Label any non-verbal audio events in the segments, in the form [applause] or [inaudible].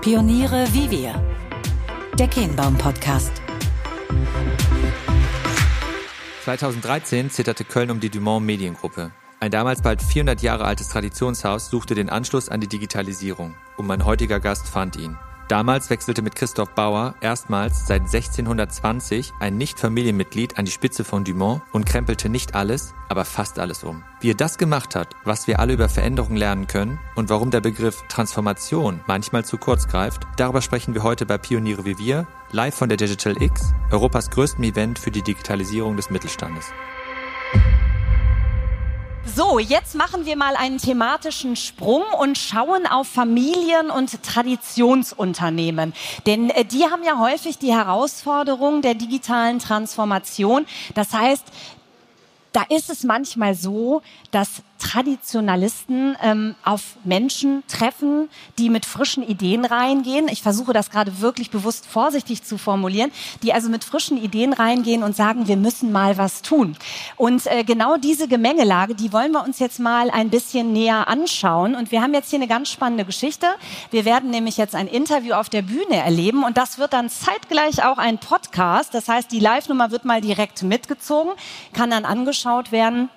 Pioniere wie wir. Der Kehnbaum Podcast. 2013 zitterte Köln um die Dumont Mediengruppe. Ein damals bald 400 Jahre altes Traditionshaus suchte den Anschluss an die Digitalisierung und mein heutiger Gast fand ihn. Damals wechselte mit Christoph Bauer erstmals seit 1620 ein Nicht-Familienmitglied an die Spitze von Dumont und krempelte nicht alles, aber fast alles um. Wie er das gemacht hat, was wir alle über Veränderung lernen können und warum der Begriff Transformation manchmal zu kurz greift, darüber sprechen wir heute bei Pioniere wie wir, live von der Digital X, Europas größtem Event für die Digitalisierung des Mittelstandes. So, jetzt machen wir mal einen thematischen Sprung und schauen auf Familien und Traditionsunternehmen. Denn äh, die haben ja häufig die Herausforderung der digitalen Transformation. Das heißt, da ist es manchmal so, dass Traditionalisten ähm, auf Menschen treffen, die mit frischen Ideen reingehen. Ich versuche das gerade wirklich bewusst vorsichtig zu formulieren, die also mit frischen Ideen reingehen und sagen, wir müssen mal was tun. Und äh, genau diese Gemengelage, die wollen wir uns jetzt mal ein bisschen näher anschauen. Und wir haben jetzt hier eine ganz spannende Geschichte. Wir werden nämlich jetzt ein Interview auf der Bühne erleben und das wird dann zeitgleich auch ein Podcast. Das heißt, die Live-Nummer wird mal direkt mitgezogen, kann dann angeschaut werden.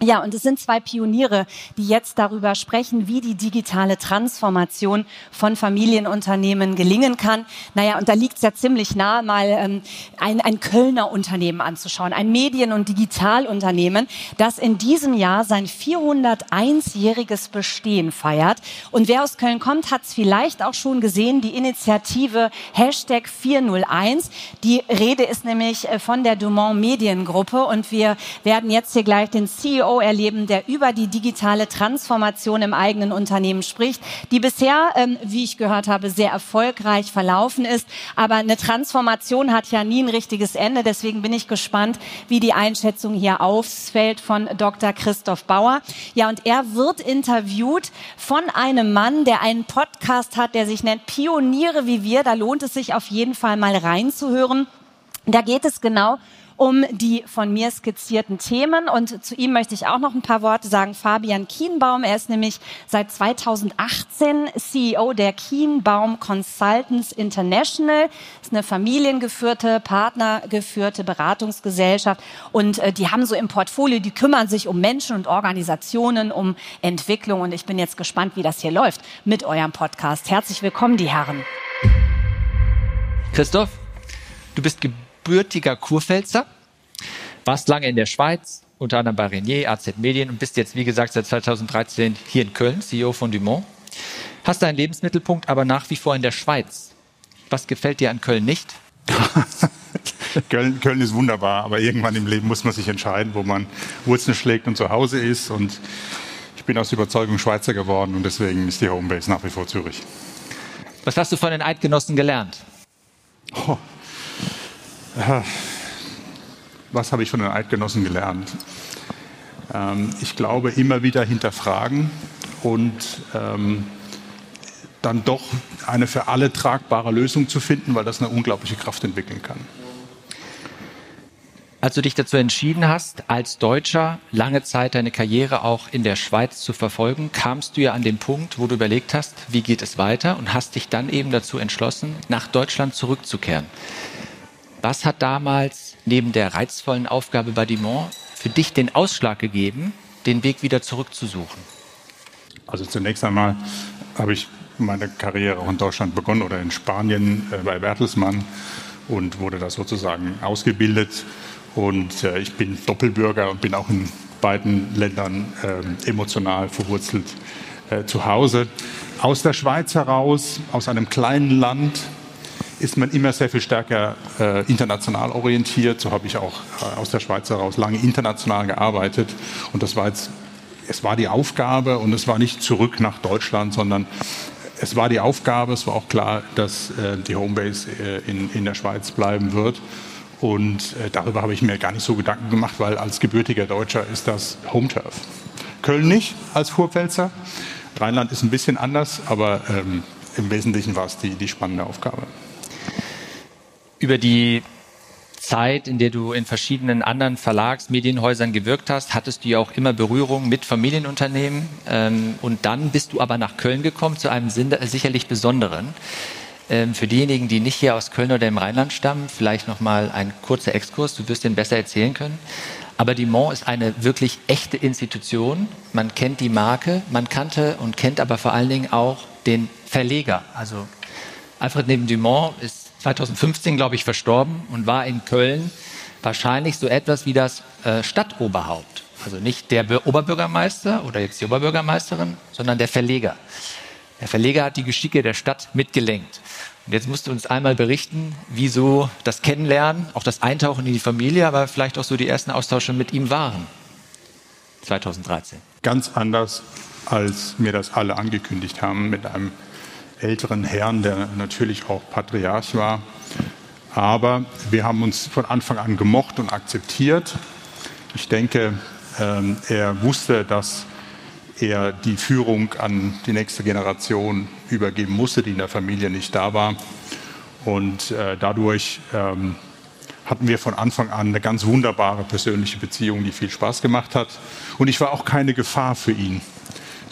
Ja, und es sind zwei Pioniere, die jetzt darüber sprechen, wie die digitale Transformation von Familienunternehmen gelingen kann. Naja, und da liegt es ja ziemlich nahe, mal ähm, ein, ein Kölner Unternehmen anzuschauen, ein Medien- und Digitalunternehmen, das in diesem Jahr sein 401-jähriges Bestehen feiert. Und wer aus Köln kommt, hat es vielleicht auch schon gesehen, die Initiative Hashtag 401. Die Rede ist nämlich äh, von der Dumont Mediengruppe und wir werden jetzt hier gleich den CEO CEO erleben, der über die digitale Transformation im eigenen Unternehmen spricht, die bisher, ähm, wie ich gehört habe, sehr erfolgreich verlaufen ist. Aber eine Transformation hat ja nie ein richtiges Ende. Deswegen bin ich gespannt, wie die Einschätzung hier ausfällt von Dr. Christoph Bauer. Ja, und er wird interviewt von einem Mann, der einen Podcast hat, der sich nennt Pioniere wie wir. Da lohnt es sich auf jeden Fall mal reinzuhören. Da geht es genau um die von mir skizzierten Themen. Und zu ihm möchte ich auch noch ein paar Worte sagen. Fabian Kienbaum, er ist nämlich seit 2018 CEO der Kienbaum Consultants International. Das ist eine familiengeführte, partnergeführte Beratungsgesellschaft. Und äh, die haben so im Portfolio, die kümmern sich um Menschen und Organisationen, um Entwicklung. Und ich bin jetzt gespannt, wie das hier läuft mit eurem Podcast. Herzlich willkommen, die Herren. Christoph, du bist gebürtiger Kurpfälzer, warst lange in der Schweiz, unter anderem bei Renier, AZ Medien und bist jetzt, wie gesagt, seit 2013 hier in Köln, CEO von Dumont. Hast deinen Lebensmittelpunkt aber nach wie vor in der Schweiz. Was gefällt dir an Köln nicht? [laughs] Köln, Köln ist wunderbar, aber irgendwann im Leben muss man sich entscheiden, wo man Wurzeln schlägt und zu Hause ist. Und ich bin aus Überzeugung Schweizer geworden und deswegen ist die Homebase nach wie vor Zürich. Was hast du von den Eidgenossen gelernt? Oh, was habe ich von den Eidgenossen gelernt? Ähm, ich glaube, immer wieder hinterfragen und ähm, dann doch eine für alle tragbare Lösung zu finden, weil das eine unglaubliche Kraft entwickeln kann. Als du dich dazu entschieden hast, als Deutscher lange Zeit deine Karriere auch in der Schweiz zu verfolgen, kamst du ja an den Punkt, wo du überlegt hast, wie geht es weiter und hast dich dann eben dazu entschlossen, nach Deutschland zurückzukehren. Was hat damals neben der reizvollen Aufgabe bei Dumont für dich den Ausschlag gegeben, den Weg wieder zurückzusuchen? Also zunächst einmal habe ich meine Karriere auch in Deutschland begonnen oder in Spanien äh, bei Bertelsmann und wurde da sozusagen ausgebildet. Und äh, ich bin Doppelbürger und bin auch in beiden Ländern äh, emotional verwurzelt zu Hause. Aus der Schweiz heraus, aus einem kleinen Land, ist man immer sehr viel stärker äh, international orientiert. So habe ich auch äh, aus der Schweiz heraus lange international gearbeitet. Und das war jetzt, es war die Aufgabe und es war nicht zurück nach Deutschland, sondern es war die Aufgabe. Es war auch klar, dass äh, die Homebase äh, in, in der Schweiz bleiben wird. Und äh, darüber habe ich mir gar nicht so Gedanken gemacht, weil als gebürtiger Deutscher ist das Home Turf. Köln nicht als Kurpfälzer. Rheinland ist ein bisschen anders, aber ähm, im Wesentlichen war es die, die spannende Aufgabe über die Zeit, in der du in verschiedenen anderen Verlags, Medienhäusern gewirkt hast, hattest du ja auch immer Berührung mit Familienunternehmen. Ähm, und dann bist du aber nach Köln gekommen, zu einem sicherlich besonderen. Ähm, für diejenigen, die nicht hier aus Köln oder dem Rheinland stammen, vielleicht nochmal ein kurzer Exkurs. Du wirst den besser erzählen können. Aber Dumont ist eine wirklich echte Institution. Man kennt die Marke, man kannte und kennt aber vor allen Dingen auch den Verleger. Also Alfred Neben Dumont ist 2015, glaube ich, verstorben und war in Köln wahrscheinlich so etwas wie das äh, Stadtoberhaupt. Also nicht der Oberbürgermeister oder jetzt die Oberbürgermeisterin, sondern der Verleger. Der Verleger hat die Geschicke der Stadt mitgelenkt. Und jetzt musst du uns einmal berichten, wieso das Kennenlernen, auch das Eintauchen in die Familie, aber vielleicht auch so die ersten Austausche mit ihm waren. 2013. Ganz anders, als mir das alle angekündigt haben, mit einem älteren Herrn, der natürlich auch Patriarch war. Aber wir haben uns von Anfang an gemocht und akzeptiert. Ich denke, ähm, er wusste, dass er die Führung an die nächste Generation übergeben musste, die in der Familie nicht da war. Und äh, dadurch ähm, hatten wir von Anfang an eine ganz wunderbare persönliche Beziehung, die viel Spaß gemacht hat. Und ich war auch keine Gefahr für ihn,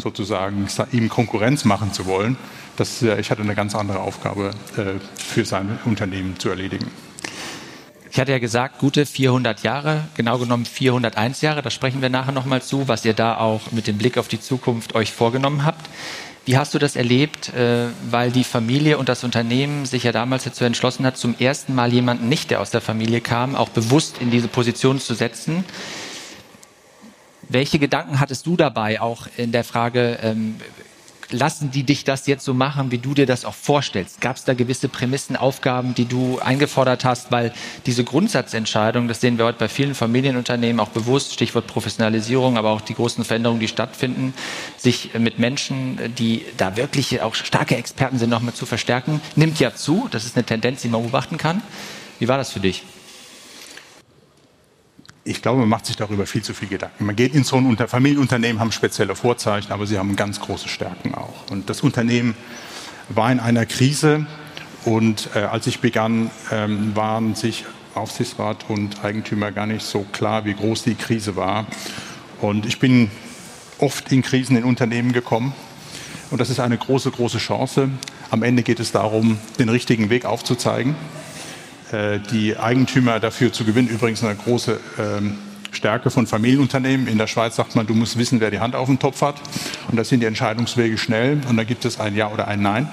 sozusagen ihm Konkurrenz machen zu wollen. Das, äh, ich hatte eine ganz andere Aufgabe äh, für sein Unternehmen zu erledigen. Ich hatte ja gesagt, gute 400 Jahre, genau genommen 401 Jahre. Da sprechen wir nachher nochmal zu, was ihr da auch mit dem Blick auf die Zukunft euch vorgenommen habt. Wie hast du das erlebt, äh, weil die Familie und das Unternehmen sich ja damals dazu entschlossen hat, zum ersten Mal jemanden nicht, der aus der Familie kam, auch bewusst in diese Position zu setzen? Welche Gedanken hattest du dabei, auch in der Frage, ähm, lassen die dich das jetzt so machen, wie du dir das auch vorstellst? Gab es da gewisse Prämissen, Aufgaben, die du eingefordert hast? Weil diese Grundsatzentscheidung, das sehen wir heute bei vielen Familienunternehmen auch bewusst, Stichwort Professionalisierung, aber auch die großen Veränderungen, die stattfinden, sich mit Menschen, die da wirklich auch starke Experten sind, nochmal zu verstärken, nimmt ja zu. Das ist eine Tendenz, die man beobachten kann. Wie war das für dich? Ich glaube, man macht sich darüber viel zu viel Gedanken. Man geht in so ein Unter Familienunternehmen, haben spezielle Vorzeichen, aber sie haben ganz große Stärken auch. Und das Unternehmen war in einer Krise und äh, als ich begann, ähm, waren sich Aufsichtsrat und Eigentümer gar nicht so klar, wie groß die Krise war. Und ich bin oft in Krisen in Unternehmen gekommen. Und das ist eine große, große Chance. Am Ende geht es darum, den richtigen Weg aufzuzeigen die Eigentümer dafür zu gewinnen. Übrigens eine große ähm, Stärke von Familienunternehmen. In der Schweiz sagt man, du musst wissen, wer die Hand auf dem Topf hat. Und da sind die Entscheidungswege schnell. Und da gibt es ein Ja oder ein Nein.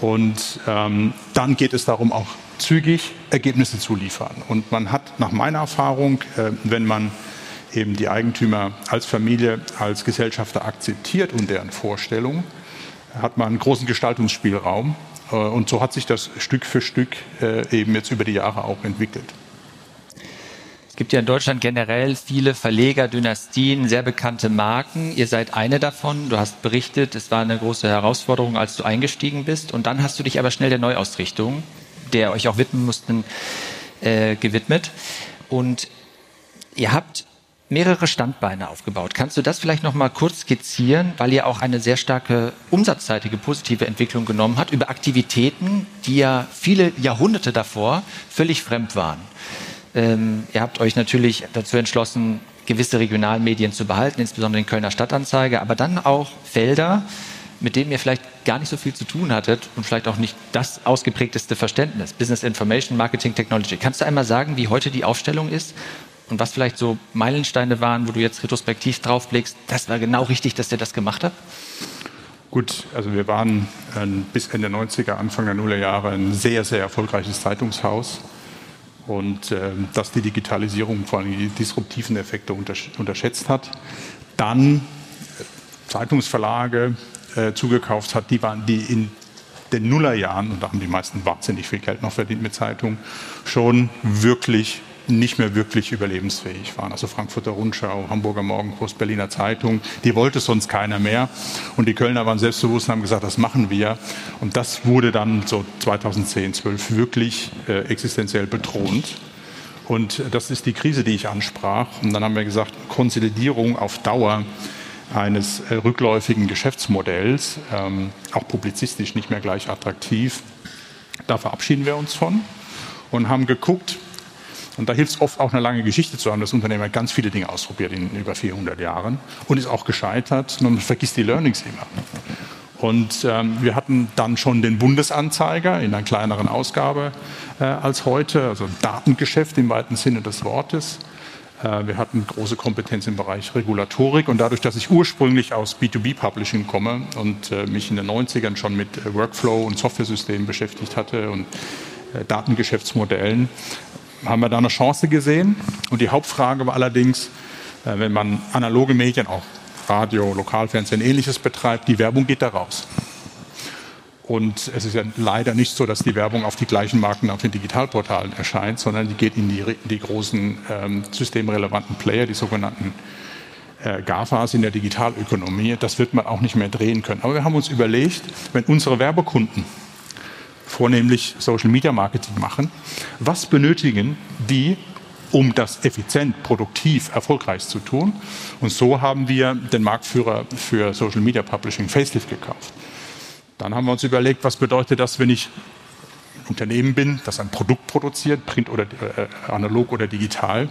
Und ähm, dann geht es darum, auch zügig Ergebnisse zu liefern. Und man hat nach meiner Erfahrung, äh, wenn man eben die Eigentümer als Familie, als Gesellschafter akzeptiert und deren Vorstellungen, hat man einen großen Gestaltungsspielraum. Äh, und so hat sich das Stück für Stück äh, eben jetzt über die Jahre auch entwickelt. Es gibt ja in Deutschland generell viele Verleger, Dynastien, sehr bekannte Marken. Ihr seid eine davon. Du hast berichtet, es war eine große Herausforderung, als du eingestiegen bist. Und dann hast du dich aber schnell der Neuausrichtung, der euch auch widmen mussten, äh, gewidmet. Und ihr habt mehrere Standbeine aufgebaut. Kannst du das vielleicht noch mal kurz skizzieren, weil ihr auch eine sehr starke umsatzseitige positive Entwicklung genommen habt über Aktivitäten, die ja viele Jahrhunderte davor völlig fremd waren. Ähm, ihr habt euch natürlich dazu entschlossen, gewisse Regionalmedien zu behalten, insbesondere den Kölner Stadtanzeiger, aber dann auch Felder, mit denen ihr vielleicht gar nicht so viel zu tun hattet und vielleicht auch nicht das ausgeprägteste Verständnis. Business Information, Marketing, Technology. Kannst du einmal sagen, wie heute die Aufstellung ist und was vielleicht so Meilensteine waren, wo du jetzt retrospektiv draufblickst, das war genau richtig, dass ihr das gemacht habt? Gut, also wir waren äh, bis Ende 90er, Anfang der Nullerjahre ein sehr, sehr erfolgreiches Zeitungshaus. Und äh, dass die Digitalisierung vor allem die disruptiven Effekte untersch unterschätzt hat. Dann äh, Zeitungsverlage äh, zugekauft hat, die waren die in den Nullerjahren, und da haben die meisten wahnsinnig viel Geld noch verdient mit Zeitungen, schon wirklich nicht mehr wirklich überlebensfähig waren. Also Frankfurter Rundschau, Hamburger Morgenpost, Berliner Zeitung, die wollte sonst keiner mehr. Und die Kölner waren selbstbewusst und haben gesagt, das machen wir. Und das wurde dann so 2010, 12 wirklich äh, existenziell bedrohend. Und das ist die Krise, die ich ansprach. Und dann haben wir gesagt, Konsolidierung auf Dauer eines äh, rückläufigen Geschäftsmodells, ähm, auch publizistisch nicht mehr gleich attraktiv, da verabschieden wir uns von und haben geguckt, Und da hilft es oft auch eine lange Geschichte zu haben. Das Unternehmen hat ganz viele Dinge ausprobiert in über 400 Jahren und ist auch gescheitert. Und man vergisst die Learnings immer. Und ähm, wir hatten dann schon den Bundesanzeiger in einer kleineren Ausgabe äh, als heute, also ein Datengeschäft im weiten Sinne des Wortes. Äh, wir hatten große Kompetenz im Bereich Regulatorik und dadurch, dass ich ursprünglich aus B2B-Publishing komme und äh, mich in den 90ern schon mit Workflow und Softwaresystemen beschäftigt hatte und äh, Datengeschäftsmodellen, haben wir da eine Chance gesehen. Und die Hauptfrage war allerdings, äh, wenn man analoge Medien, auch Radio, Lokalfernsehen, ähnliches betreibt, die Werbung geht da raus. Und es ist ja leider nicht so, dass die Werbung auf die gleichen Marken auf den Digitalportalen erscheint, sondern die geht in die, die großen ähm, systemrelevanten Player, die sogenannten äh, GAFAs in der Digitalökonomie. Das wird man auch nicht mehr drehen können. Aber wir haben uns überlegt, wenn unsere Werbekunden vornehmlich Social Media Marketing machen, was benötigen die, um das effizient, produktiv, erfolgreich zu tun. Und so haben wir den Marktführer für Social Media Publishing Facelift gekauft. Dann haben wir uns überlegt, was bedeutet das, wenn ich ein Unternehmen bin, das ein Produkt produziert, print oder äh, analog oder digital.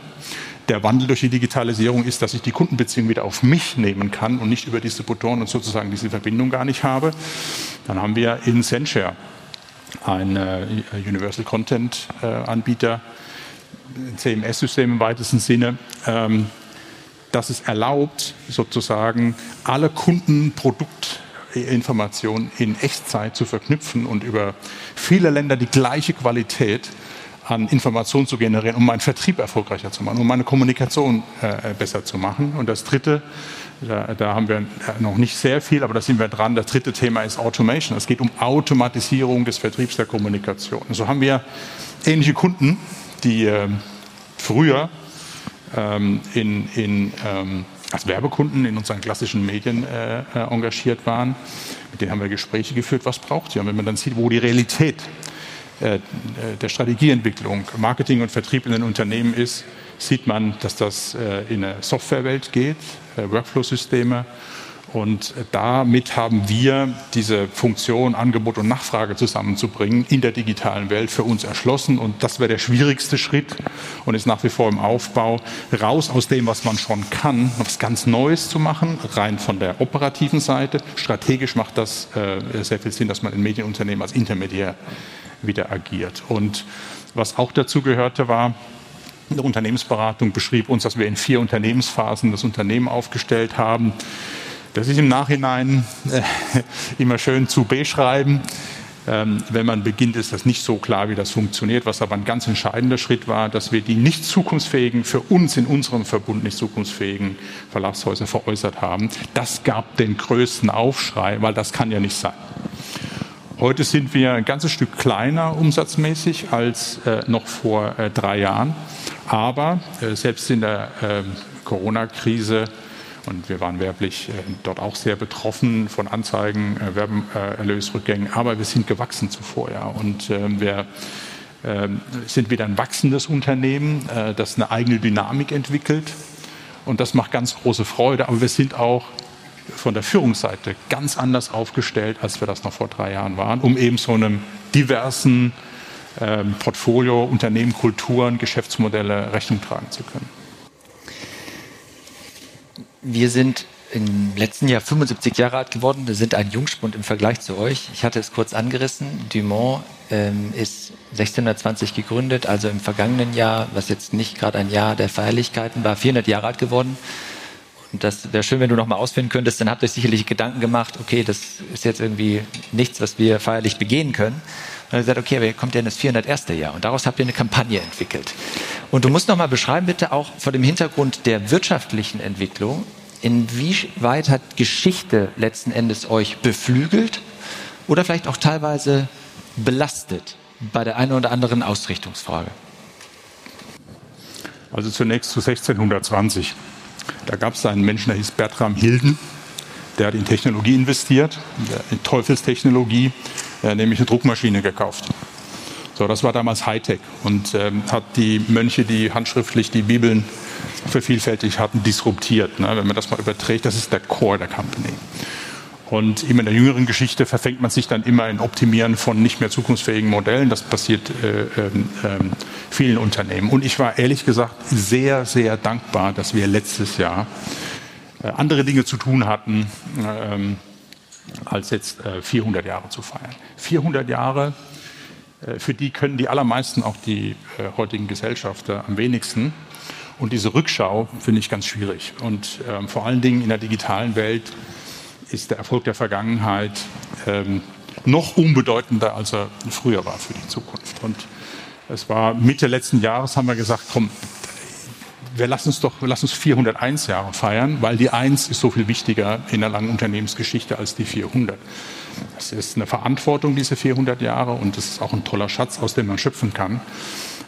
Der Wandel durch die Digitalisierung ist, dass ich die Kundenbeziehung wieder auf mich nehmen kann und nicht über Distributoren und sozusagen diese Verbindung gar nicht habe. Dann haben wir in Senshare, ein äh, Universal Content äh, Anbieter, CMS-System im weitesten Sinne, ähm, das es erlaubt, sozusagen alle Kundenproduktinformationen in Echtzeit zu verknüpfen und über viele Länder die gleiche Qualität an Informationen zu generieren, um meinen Vertrieb erfolgreicher zu machen, um meine Kommunikation äh, besser zu machen. Und das Dritte, da, da, haben wir noch nicht sehr viel, aber da sind wir dran. Das dritte Thema ist Automation. Es geht um Automatisierung des Vertriebs der Kommunikation. So haben wir ähnliche Kunden, die äh, früher ähm, in, in, ähm, als Werbekunden in unseren klassischen Medien äh, äh, engagiert waren. Mit denen haben wir Gespräche geführt, was braucht ihr? Und wenn man dann sieht, wo die Realität der Strategieentwicklung, Marketing und Vertrieb in den Unternehmen ist, sieht man, dass das äh, in eine Softwarewelt geht, äh, Workflow-Systeme, und damit haben wir diese Funktion Angebot und Nachfrage zusammenzubringen in der digitalen Welt für uns erschlossen. Und das wäre der schwierigste Schritt und ist nach wie vor im Aufbau, raus aus dem, was man schon kann, was ganz Neues zu machen, rein von der operativen Seite. Strategisch macht das äh, sehr viel Sinn, dass man in Medienunternehmen als Intermediär wieder agiert. Und was auch dazu gehörte, war, eine Unternehmensberatung beschrieb uns, dass wir in vier Unternehmensphasen das Unternehmen aufgestellt haben. Das ist im Nachhinein äh, immer schön zu beschreiben. Ähm, wenn man beginnt, ist das nicht so klar, wie das funktioniert. Was aber ein ganz entscheidender Schritt war, dass wir die nicht zukunftsfähigen, für uns in unserem Verbund nicht zukunftsfähigen Verlagshäuser veräußert haben. Das gab den größten Aufschrei, weil das kann ja nicht sein. Heute sind wir ein ganzes Stück kleiner umsatzmäßig als äh, noch vor äh, drei Jahren. Aber selbst in der Corona-Krise und wir waren werblich äh, dort auch sehr betroffen von Anzeigen, äh, Werbeerlösrückgängen. Aber wir sind gewachsen zuvor. Ja. Und äh, wir äh, sind wieder ein wachsendes Unternehmen, äh, das eine eigene Dynamik entwickelt. Und das macht ganz große Freude. Aber wir sind auch von der Führungsseite ganz anders aufgestellt, als wir das noch vor drei Jahren waren, um eben so einem diversen ähm, Portfolio, Unternehmen, Kulturen, Geschäftsmodelle Rechnung tragen zu können. Wir sind im letzten Jahr 75 Jahre alt geworden. Wir sind ein Jungspund im Vergleich zu euch. Ich hatte es kurz angerissen. Dumont ähm, ist 1620 gegründet, also im vergangenen Jahr, was jetzt nicht gerade ein Jahr der Feierlichkeiten war, 400 Jahre alt geworden. Und das wäre schön, wenn du noch mal ausführen könntest. Dann habt ihr sicherlich Gedanken gemacht, okay, das ist jetzt irgendwie nichts, was wir feierlich begehen können. Und dann gesagt, okay, aber kommt ja in das 401. Jahr. Und daraus habt ihr eine Kampagne entwickelt. Und du musst noch mal beschreiben, bitte auch vor dem Hintergrund der wirtschaftlichen Entwicklung, inwieweit hat Geschichte letzten Endes euch beflügelt oder vielleicht auch teilweise belastet bei der einen oder anderen Ausrichtungsfrage? Also zunächst zu 1620. Da gab es einen Menschen, der hieß Bertram Hilden, der hat in Technologie investiert, in Teufelstechnologie, nämlich eine Druckmaschine gekauft. So, das war damals Hightech und ähm, hat die Mönche, die handschriftlich die Bibeln vervielfältigt hatten, disruptiert. Ne? Wenn man das mal überträgt, das ist der Core der Company. Und immer in der jüngeren Geschichte verfängt man sich dann immer in Optimieren von nicht mehr zukunftsfähigen Modellen. Das passiert äh, äh, vielen Unternehmen. Und ich war ehrlich gesagt sehr, sehr dankbar, dass wir letztes Jahr äh, andere Dinge zu tun hatten, ähm, als jetzt 400 äh, Jahre zu feiern. 400 Jahre, äh, für die können die allermeisten, auch die äh, heutigen Gesellschafter, am wenigsten. Und diese Rückschau finde ich ganz schwierig. Und ähm, vor allen Dingen in der digitalen Welt ist der Erfolg der Vergangenheit ähm, noch unbedeutender, als er früher war für die Zukunft. Und es war Mitte letzten Jahres, haben wir gesagt, komm, wir lassen uns doch, wir lassen uns 401 Jahre feiern, weil die 1 ist so viel wichtiger in der langen Unternehmensgeschichte als die 400. Das ist eine Verantwortung, diese 400 Jahre, und das ist auch ein toller Schatz, aus dem man schöpfen kann.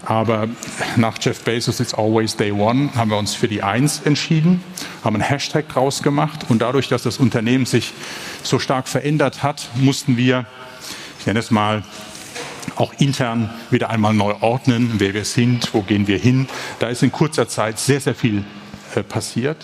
Aber nach Jeff Bezos It's Always Day One haben wir uns für die Eins entschieden, haben einen Hashtag draus gemacht und dadurch, dass das Unternehmen sich so stark verändert hat, mussten wir, ich nenne es mal, auch intern wieder einmal neu ordnen, wer wir sind, wo gehen wir hin. Da ist in kurzer Zeit sehr, sehr viel äh, passiert.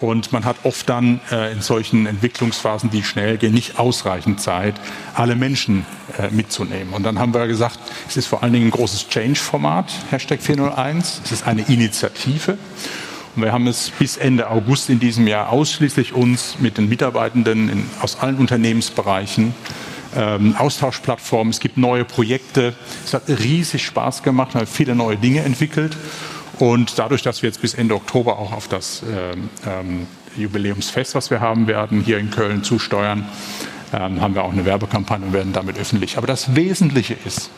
Und man hat oft dann äh, in solchen Entwicklungsphasen, die schnell gehen, nicht ausreichend Zeit, alle Menschen äh, mitzunehmen. Und dann haben wir gesagt, es ist vor allen Dingen ein großes Change-Format, Hashtag 401. Es ist eine Initiative. Und wir haben es bis Ende August in diesem Jahr ausschließlich uns mit den Mitarbeitenden in, aus allen Unternehmensbereichen ähm, Austauschplattformen, es gibt neue Projekte. Es hat riesig Spaß gemacht, haben viele neue Dinge entwickelt. Und dadurch, dass wir jetzt bis Ende Oktober auch auf das ähm, ähm, Jubiläumsfest, was wir haben werden, hier in Köln zusteuern, ähm, haben wir auch eine Werbekampagne und werden damit öffentlich. Aber das Wesentliche ist,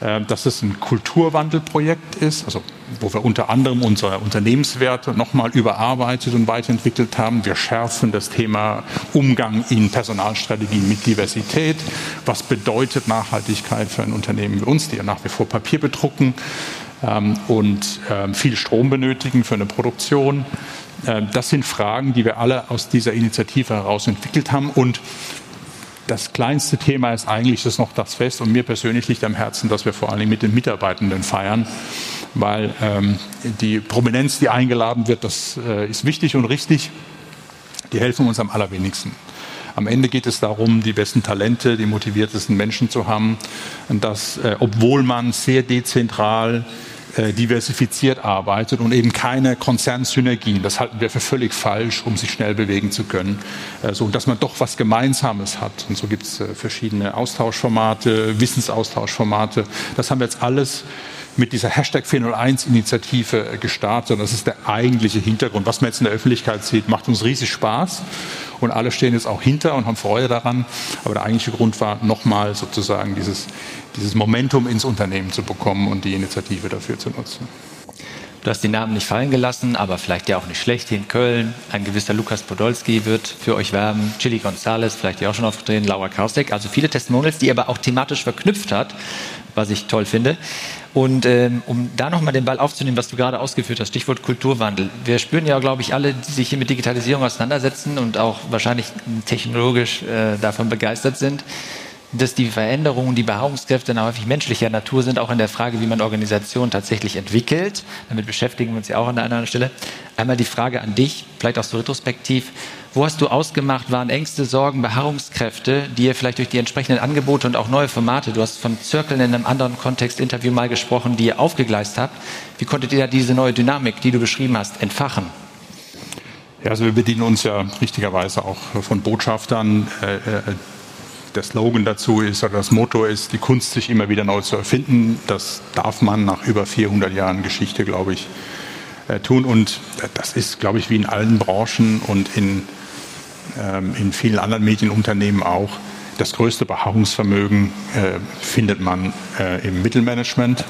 dass es ein Kulturwandelprojekt ist, also wo wir unter anderem unsere Unternehmenswerte nochmal überarbeitet und weiterentwickelt haben. Wir schärfen das Thema Umgang in Personalstrategien mit Diversität. Was bedeutet Nachhaltigkeit für ein Unternehmen wie uns, die ja nach wie vor Papier bedrucken ähm, und ähm, viel Strom benötigen für eine Produktion? Ähm, das sind Fragen, die wir alle aus dieser Initiative heraus entwickelt haben und das kleinste Thema ist eigentlich das noch das Fest und mir persönlich liegt am Herzen, dass wir vor allem mit den Mitarbeitenden feiern, weil ähm, die Prominenz, die eingeladen wird, das äh, ist wichtig und richtig. Die helfen uns am allerwenigsten. Am Ende geht es darum, die besten Talente, die motiviertesten Menschen zu haben, dass, äh, obwohl man sehr dezentral diversifiziert arbeitet und eben keine Konzernsynergien. Das halten wir für völlig falsch, um sich schnell bewegen zu können. Äh, so, dass man doch was Gemeinsames hat. Und so gibt es äh, verschiedene Austauschformate, Wissensaustauschformate. Das haben wir jetzt alles mit dieser Hashtag 401-Initiative gestartet. Und das ist der eigentliche Hintergrund. Was man jetzt in der Öffentlichkeit sieht, macht uns riesig Spaß. Und alle stehen jetzt auch hinter und haben Freude daran. Aber der eigentliche Grund war nochmal sozusagen dieses, dieses Momentum ins Unternehmen zu bekommen und die Initiative dafür zu nutzen. Du hast die Namen nicht fallen gelassen, aber vielleicht ja auch nicht schlecht. Hier in Köln, ein gewisser Lukas Podolski wird für euch werben. Chili Gonzales, vielleicht ja auch schon aufgetreten. Laura Kaustek. Also viele Testimonials, die er aber auch thematisch verknüpft hat, was ich toll finde. Und ähm, um da nochmal den Ball aufzunehmen, was du gerade ausgeführt hast, Stichwort Kulturwandel. Wir spüren ja, glaube ich, alle, die sich hier mit Digitalisierung auseinandersetzen und auch wahrscheinlich technologisch äh, davon begeistert sind, dass die Veränderungen, die Beharrungskräfte häufig menschlicher Natur sind, auch in der Frage, wie man Organisationen tatsächlich entwickelt. Damit beschäftigen wir uns ja auch an der anderen Stelle. Einmal die Frage an dich, vielleicht auch so retrospektiv. Wo hast du ausgemacht, waren Ängste, Sorgen, Beharrungskräfte, die ihr vielleicht durch die entsprechenden Angebote und auch neue Formate, du hast von Zirkeln in einem anderen Kontext Interview mal gesprochen, die ihr aufgegleist habt. Wie konntet ihr da diese neue Dynamik, die du beschrieben hast, entfachen? Ja, also wir bedienen uns ja richtigerweise auch von Botschaftern. Äh, äh, der Slogan dazu ist, oder das Motto ist, die Kunst sich immer wieder neu zu erfinden. Das darf man nach über 400 Jahren Geschichte, glaube ich, äh, tun. Und das ist, glaube ich, wie in allen Branchen und in ähm, in vielen anderen Medienunternehmen auch. Das größte Beharrungsvermögen äh, findet man äh, im Mittelmanagement.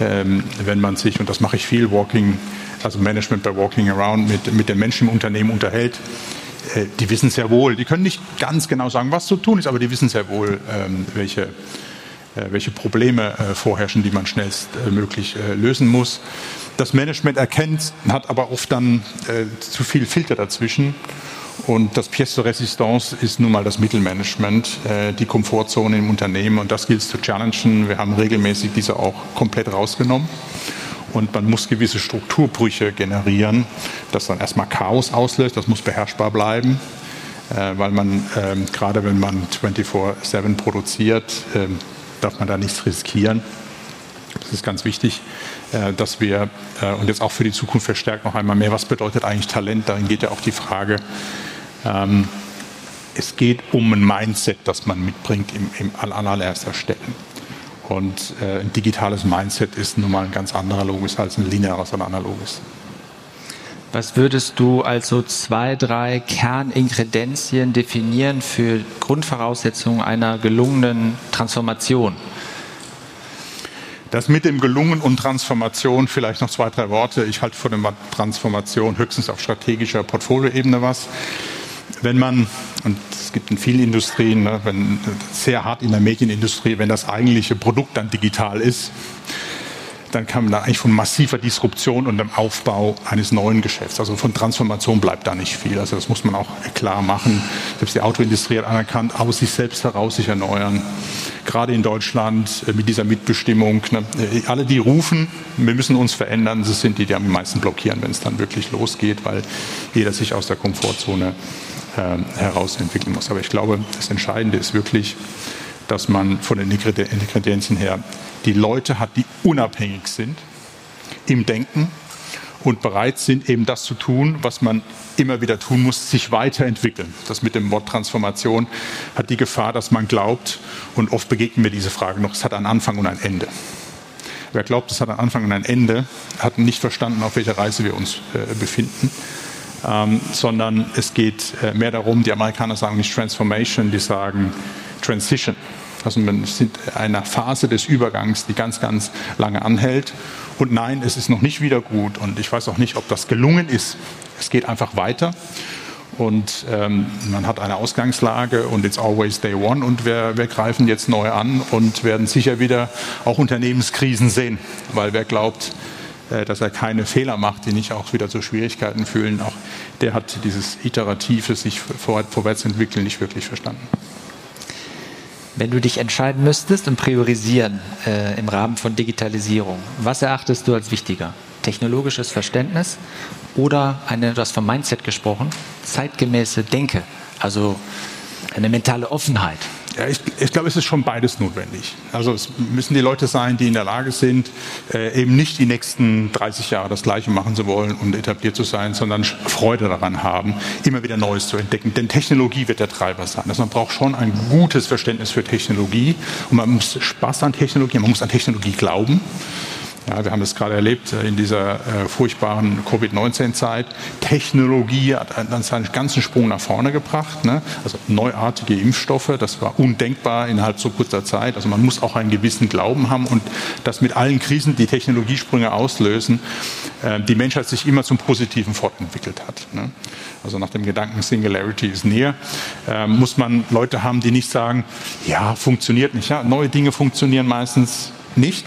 Ähm, wenn man sich, und das mache ich viel, Walking, also Management bei Walking Around, mit, mit den Menschen im Unternehmen unterhält, äh, die wissen sehr wohl, die können nicht ganz genau sagen, was zu tun ist, aber die wissen sehr wohl, ähm, welche, äh, welche Probleme äh, vorherrschen, die man schnellstmöglich äh, lösen muss. Das Management erkennt, hat aber oft dann zu viel Filter dazwischen und das Pièce de Résistance ist nun mal das Mittelmanagement, äh, die Komfortzone im Unternehmen und das gilt es zu challengen. Wir haben regelmäßig diese auch komplett rausgenommen und man muss gewisse Strukturbrüche generieren, das dann erstmal Chaos auslöst, das muss beherrschbar bleiben. äh, weil man ähm, gerade wenn man 24/7 produziert, ähm, darf man da nichts riskieren. Das ist ganz wichtig, äh, dass wir äh, und jetzt auch für die Zukunft verstärkt noch einmal mehr, was bedeutet eigentlich Talent? Darin geht ja auch die Frage. Ähm, es geht um ein Mindset, das man mitbringt im, im an allererster Stelle. Und äh, ein digitales Mindset ist nun mal ein ganz anderer Logos als ein lineares oder analoges. Was würdest du als so zwei, drei Kerningredienzien definieren für Grundvoraussetzungen einer gelungenen Transformation? Das mit dem Gelungen und Transformation, vielleicht noch zwei, drei Worte. Ich halte vor dem Wort Transformation höchstens auf strategischer Portfolioebene was. Wenn man, und es gibt in vielen Industrien, ne, wenn, sehr hart in der Medienindustrie, wenn das eigentliche Produkt dann digital ist, dann kann man da eigentlich von massiver Disruption und dem Aufbau eines neuen Geschäfts, also von Transformation bleibt da nicht viel. Also das muss man auch klar machen. Selbst die Autoindustrie hat anerkannt, aus sich selbst heraus sich erneuern. Gerade in Deutschland äh, mit dieser Mitbestimmung. Ne? Äh, alle, die rufen, wir müssen uns verändern, das sind die, die am meisten blockieren, wenn es dann wirklich losgeht, weil jeder sich aus der Komfortzone äh, heraus entwickeln muss. Aber ich glaube, das Entscheidende ist wirklich, dass man von den Ingredienzien her die Leute hat, die unabhängig sind im Denken und bereit sind, eben das zu tun, was man immer wieder tun muss, sich weiterentwickeln. Das mit dem Wort Transformation hat die Gefahr, dass man glaubt, und oft begegnen wir diese Frage noch, es hat einen Anfang und ein Ende. Wer glaubt, es hat einen Anfang und ein Ende, hat nicht verstanden, auf welcher Reise wir uns äh, befinden. Ähm, sondern es geht äh, mehr darum, die Amerikaner sagen nicht Transformation, die sagen Transition. Also wir sind in einer Phase des Übergangs, die ganz, ganz lange anhält. Und nein, es ist noch nicht wieder gut. Und ich weiß auch nicht, ob das gelungen ist. Es geht einfach weiter. Und ähm, man hat eine Ausgangslage und it's always day one. Und wir, wir greifen jetzt neu an und werden sicher wieder auch Unternehmenskrisen sehen. Weil wer glaubt, dass er keine Fehler macht, die nicht auch wieder zu Schwierigkeiten fühlen, auch der hat dieses iterative sich vor, vorwärts entwickeln nicht wirklich verstanden. Wenn du dich entscheiden müsstest und priorisieren äh, im Rahmen von Digitalisierung, was erachtest du als wichtiger? Technologisches Verständnis oder eine, du hast vom Mindset gesprochen, zeitgemäße Denke, also eine mentale Offenheit? Ja, ich, ich glaube, es ist schon beides notwendig. Also es müssen die Leute sein, die in der Lage sind, äh, eben nicht die nächsten 30 Jahre das Gleiche machen zu wollen und etabliert zu sein, sondern Freude daran haben, immer wieder Neues zu entdecken. Denn Technologie wird der Treiber sein. Also man braucht schon ein gutes Verständnis für Technologie und man muss Spaß an Technologie, man muss an Technologie glauben. Ja, wir haben es gerade erlebt äh, in dieser äh, furchtbaren Covid-19-Zeit. Technologie hat dann seinen ganzen Sprung nach vorne gebracht. Ne? Also neuartige Impfstoffe, das war undenkbar innerhalb so kurzer Zeit. Also man muss auch einen gewissen Glauben haben und dass mit allen Krisen, die Technologiesprünge auslösen, äh, die Menschheit sich immer zum Positiven fortentwickelt hat. Ne? Also nach dem Gedanken Singularity is near, äh, muss man Leute haben, die nicht sagen, ja, funktioniert nicht. Ja, neue Dinge funktionieren meistens nicht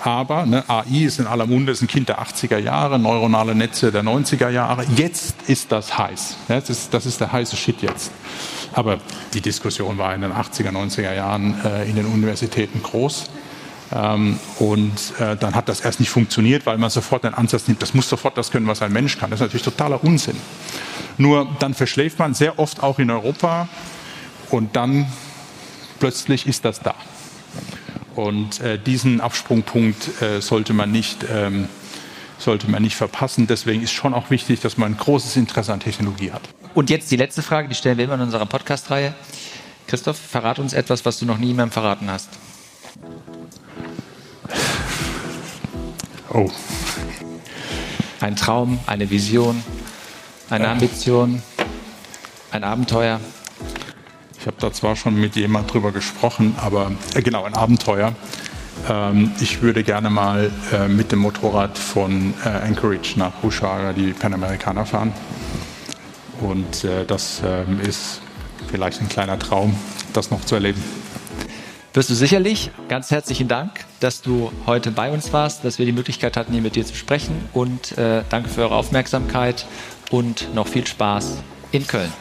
aber ne, AI ist in aller Munde, ist ein Kind der 80er Jahre, neuronale Netze der 90er Jahre. Jetzt ist das heiß. Das, ist, das ist der heiße Shit jetzt. Aber die Diskussion war in den 80er, 90er Jahren äh, in den Universitäten groß. Ähm, und äh, dann hat das erst nicht funktioniert, weil man sofort den Ansatz nimmt, das muss sofort das können, was ein Mensch kann. Das ist natürlich totaler Unsinn. Nur dann verschläft man sehr oft auch in Europa und dann plötzlich ist das da. Und äh, diesen Absprungpunkt äh, sollte, man nicht, ähm, sollte man nicht verpassen. Deswegen ist schon auch wichtig, dass man ein großes Interesse an Technologie hat. Und jetzt die letzte Frage, die stellen wir immer in unserer Podcast-Reihe. Christoph, verrat uns etwas, was du noch nie jemandem verraten hast. Oh. Ein Traum, eine Vision, eine Ambition, ein Abenteuer habe da zwar schon mit jemand drüber gesprochen, aber äh, genau, ein Abenteuer. Ähm, ich würde gerne mal äh, mit dem Motorrad von äh, Anchorage nach Bushaga die Panamerikaner fahren. Und äh, das ähm, ist vielleicht ein kleiner Traum, das noch zu erleben. Wirst du sicherlich. Ganz herzlichen Dank, dass du heute bei uns warst, dass wir die Möglichkeit hatten, hier mit dir zu sprechen. Und äh, danke für eure Aufmerksamkeit und noch viel Spaß in Köln.